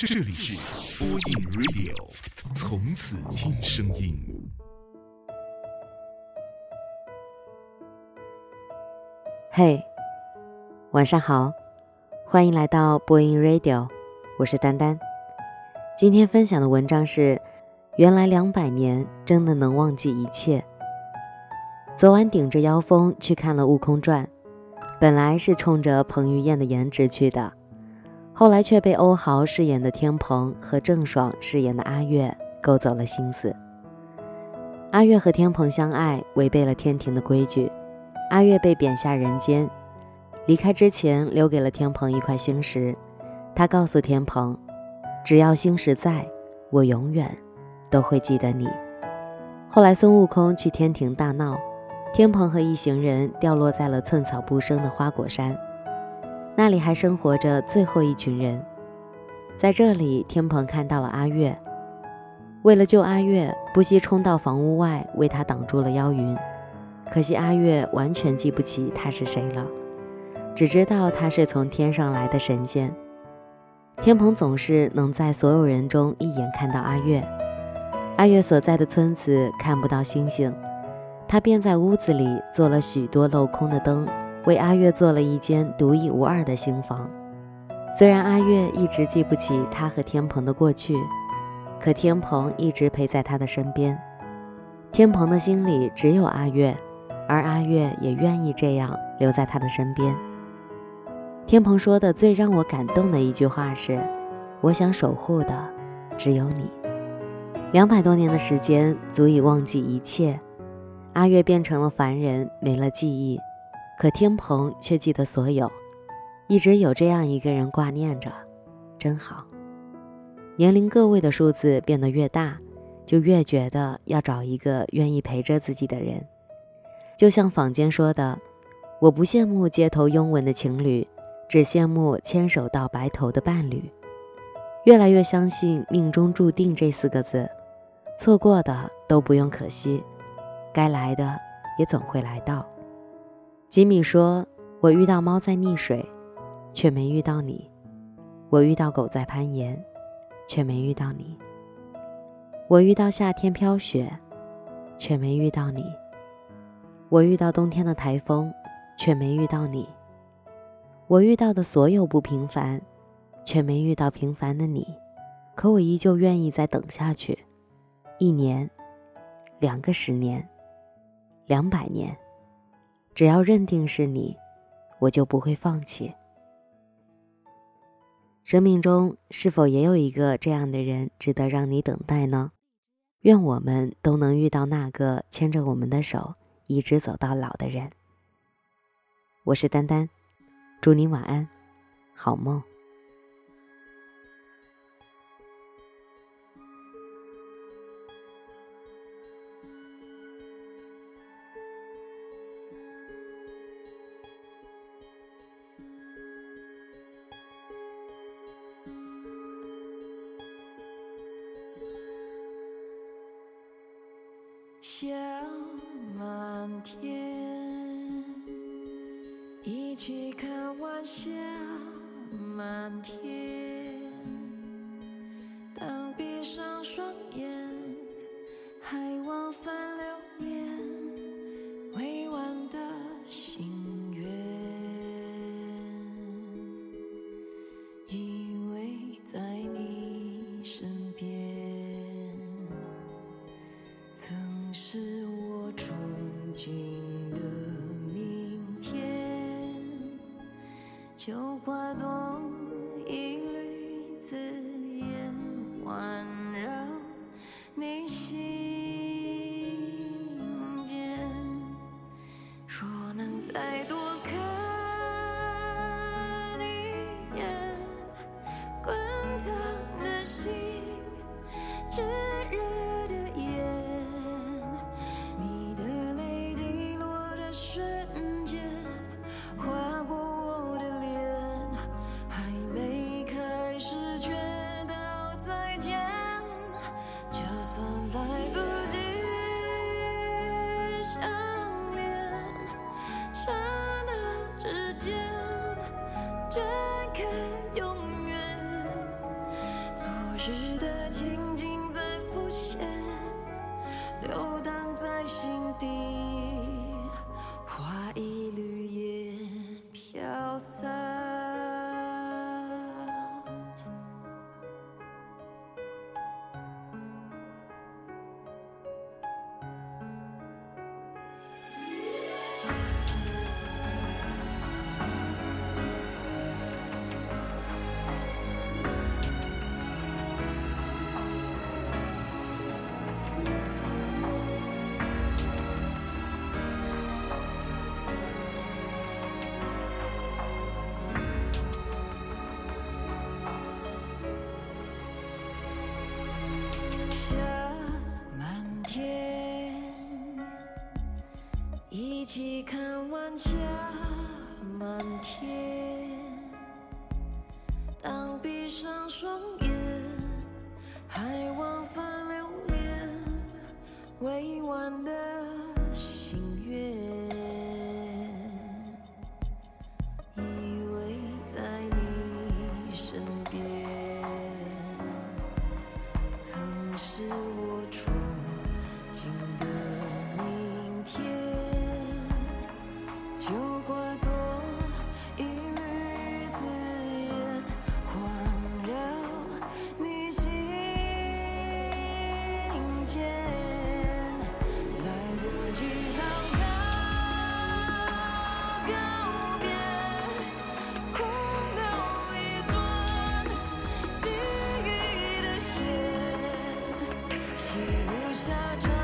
这里是播音 Radio，从此听声音。嘿，晚上好，欢迎来到播音 Radio，我是丹丹。今天分享的文章是：原来两百年真的能忘记一切。昨晚顶着妖风去看了《悟空传》，本来是冲着彭于晏的颜值去的，后来却被欧豪饰演的天蓬和郑爽饰演的阿月勾走了心思。阿月和天蓬相爱，违背了天庭的规矩，阿月被贬下人间。离开之前，留给了天蓬一块星石，他告诉天蓬，只要星石在，我永远都会记得你。后来孙悟空去天庭大闹。天蓬和一行人掉落在了寸草不生的花果山，那里还生活着最后一群人。在这里，天蓬看到了阿月，为了救阿月，不惜冲到房屋外为他挡住了妖云。可惜阿月完全记不起他是谁了，只知道他是从天上来的神仙。天蓬总是能在所有人中一眼看到阿月，阿月所在的村子看不到星星。他便在屋子里做了许多镂空的灯，为阿月做了一间独一无二的新房。虽然阿月一直记不起他和天蓬的过去，可天蓬一直陪在他的身边。天蓬的心里只有阿月，而阿月也愿意这样留在他的身边。天蓬说的最让我感动的一句话是：“我想守护的只有你。”两百多年的时间足以忘记一切。阿月变成了凡人，没了记忆，可天蓬却记得所有。一直有这样一个人挂念着，真好。年龄个位的数字变得越大，就越觉得要找一个愿意陪着自己的人。就像坊间说的：“我不羡慕街头拥吻的情侣，只羡慕牵手到白头的伴侣。”越来越相信命中注定这四个字，错过的都不用可惜。该来的也总会来到。吉米说：“我遇到猫在溺水，却没遇到你；我遇到狗在攀岩，却没遇到你；我遇到夏天飘雪，却没遇到你；我遇到冬天的台风，却没遇到你；我遇到的所有不平凡，却没遇到平凡的你。可我依旧愿意再等下去，一年，两个十年。”两百年，只要认定是你，我就不会放弃。生命中是否也有一个这样的人值得让你等待呢？愿我们都能遇到那个牵着我们的手一直走到老的人。我是丹丹，祝你晚安，好梦。起看晚霞满天。当闭上双眼，还望就化作一缕紫烟环绕你心间。若能再多看一眼滚烫的心炙热的眼你的泪滴落的瞬绝一起看晚霞满天，当闭上双眼，还往返留恋未完的。只留下这